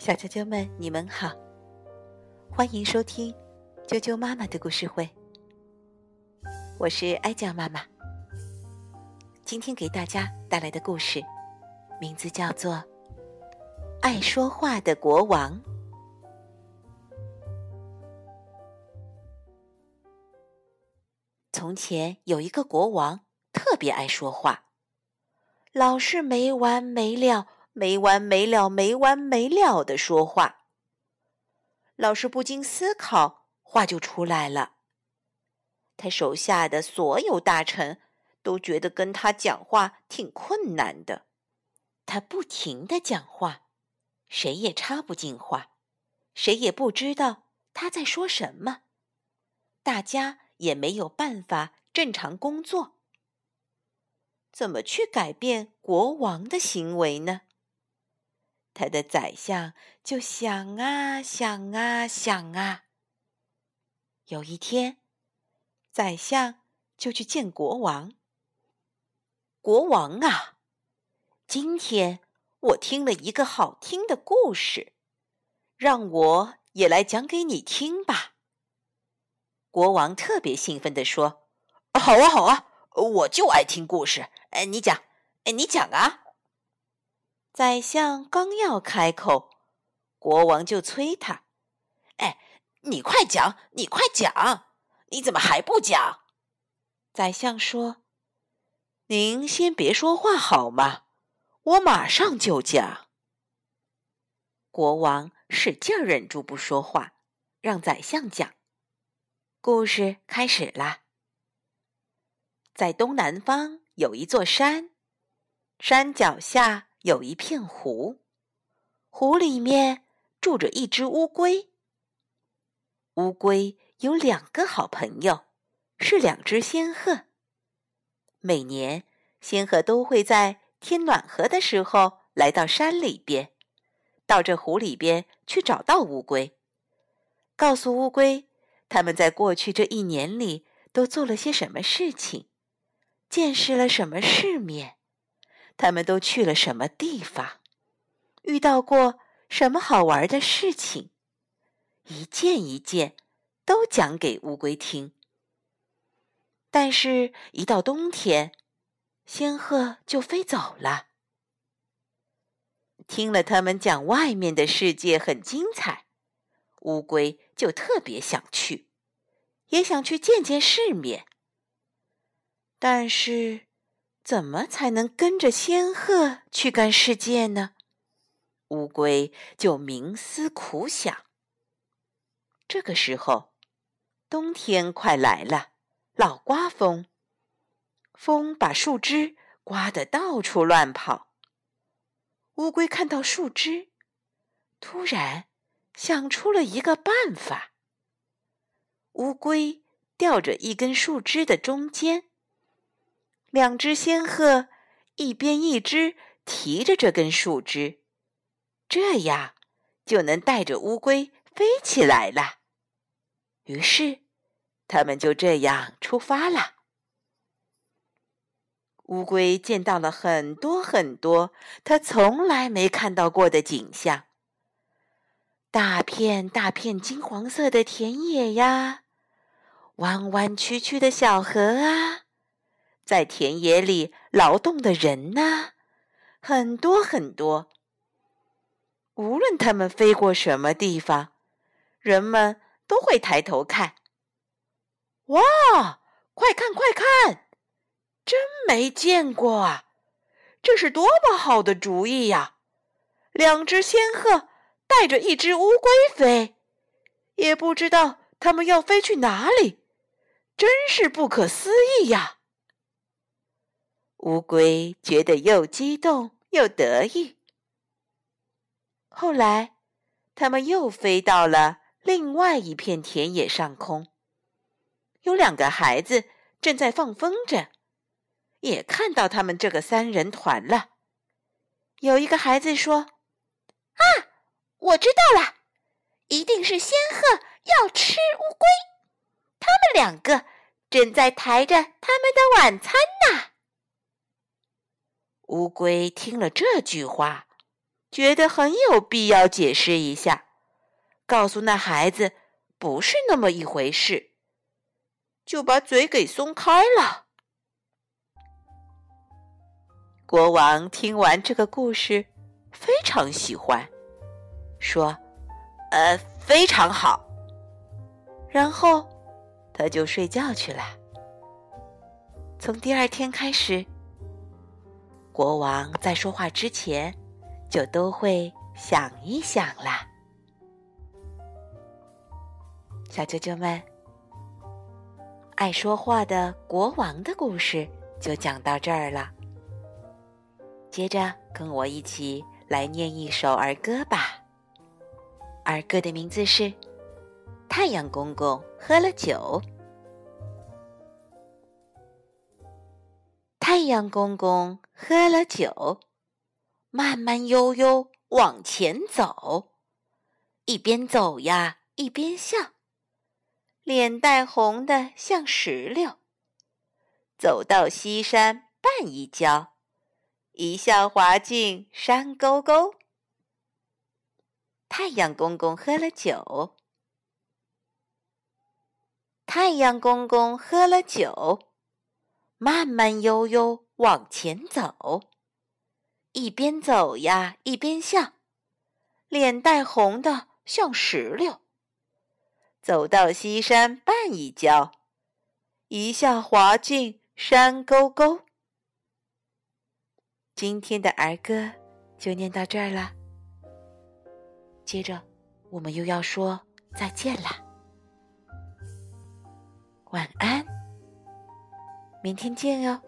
小啾啾们，你们好，欢迎收听啾啾妈妈的故事会。我是哀酱妈妈，今天给大家带来的故事名字叫做《爱说话的国王》。从前有一个国王，特别爱说话，老是没完没了。没完没了、没完没了的说话，老师不经思考，话就出来了。他手下的所有大臣都觉得跟他讲话挺困难的。他不停的讲话，谁也插不进话，谁也不知道他在说什么，大家也没有办法正常工作。怎么去改变国王的行为呢？他的宰相就想啊想啊想啊。有一天，宰相就去见国王。国王啊，今天我听了一个好听的故事，让我也来讲给你听吧。国王特别兴奋地说：“好啊，好啊，我就爱听故事。哎，你讲，哎，你讲啊。”宰相刚要开口，国王就催他：“哎，你快讲，你快讲！你怎么还不讲？”宰相说：“您先别说话好吗？我马上就讲。”国王使劲忍住不说话，让宰相讲。故事开始啦。在东南方有一座山，山脚下。有一片湖，湖里面住着一只乌龟。乌龟有两个好朋友，是两只仙鹤。每年，仙鹤都会在天暖和的时候来到山里边，到这湖里边去找到乌龟，告诉乌龟他们在过去这一年里都做了些什么事情，见识了什么世面。他们都去了什么地方？遇到过什么好玩的事情？一件一件都讲给乌龟听。但是，一到冬天，仙鹤就飞走了。听了他们讲外面的世界很精彩，乌龟就特别想去，也想去见见世面。但是。怎么才能跟着仙鹤去干世界呢？乌龟就冥思苦想。这个时候，冬天快来了，老刮风，风把树枝刮得到处乱跑。乌龟看到树枝，突然想出了一个办法。乌龟吊着一根树枝的中间。两只仙鹤一边一只提着这根树枝，这样就能带着乌龟飞起来了。于是，他们就这样出发了。乌龟见到了很多很多它从来没看到过的景象：大片大片金黄色的田野呀，弯弯曲曲的小河啊。在田野里劳动的人呢，很多很多。无论他们飞过什么地方，人们都会抬头看。哇，快看快看，真没见过啊！这是多么好的主意呀！两只仙鹤带着一只乌龟飞，也不知道他们要飞去哪里，真是不可思议呀！乌龟觉得又激动又得意。后来，他们又飞到了另外一片田野上空，有两个孩子正在放风筝，也看到他们这个三人团了。有一个孩子说：“啊，我知道了，一定是仙鹤要吃乌龟，他们两个正在抬着他们的晚餐呢。”乌龟听了这句话，觉得很有必要解释一下，告诉那孩子不是那么一回事，就把嘴给松开了。国王听完这个故事，非常喜欢，说：“呃，非常好。”然后他就睡觉去了。从第二天开始，国王在说话之前就都会想一想啦。小啾啾们，爱说话的国王的故事就讲到这儿了。接着跟我一起来念一首儿歌吧。儿歌的名字是《太阳公公喝了酒》。太阳公公喝了酒，慢慢悠悠往前走，一边走呀一边笑，脸蛋红的像石榴。走到西山半一跤，一下滑进山沟沟。太阳公公喝了酒，太阳公公喝了酒。慢慢悠悠往前走，一边走呀一边笑，脸带红的像石榴。走到西山半一跤，一下滑进山沟沟。今天的儿歌就念到这儿了，接着我们又要说再见了，晚安。明天见哟。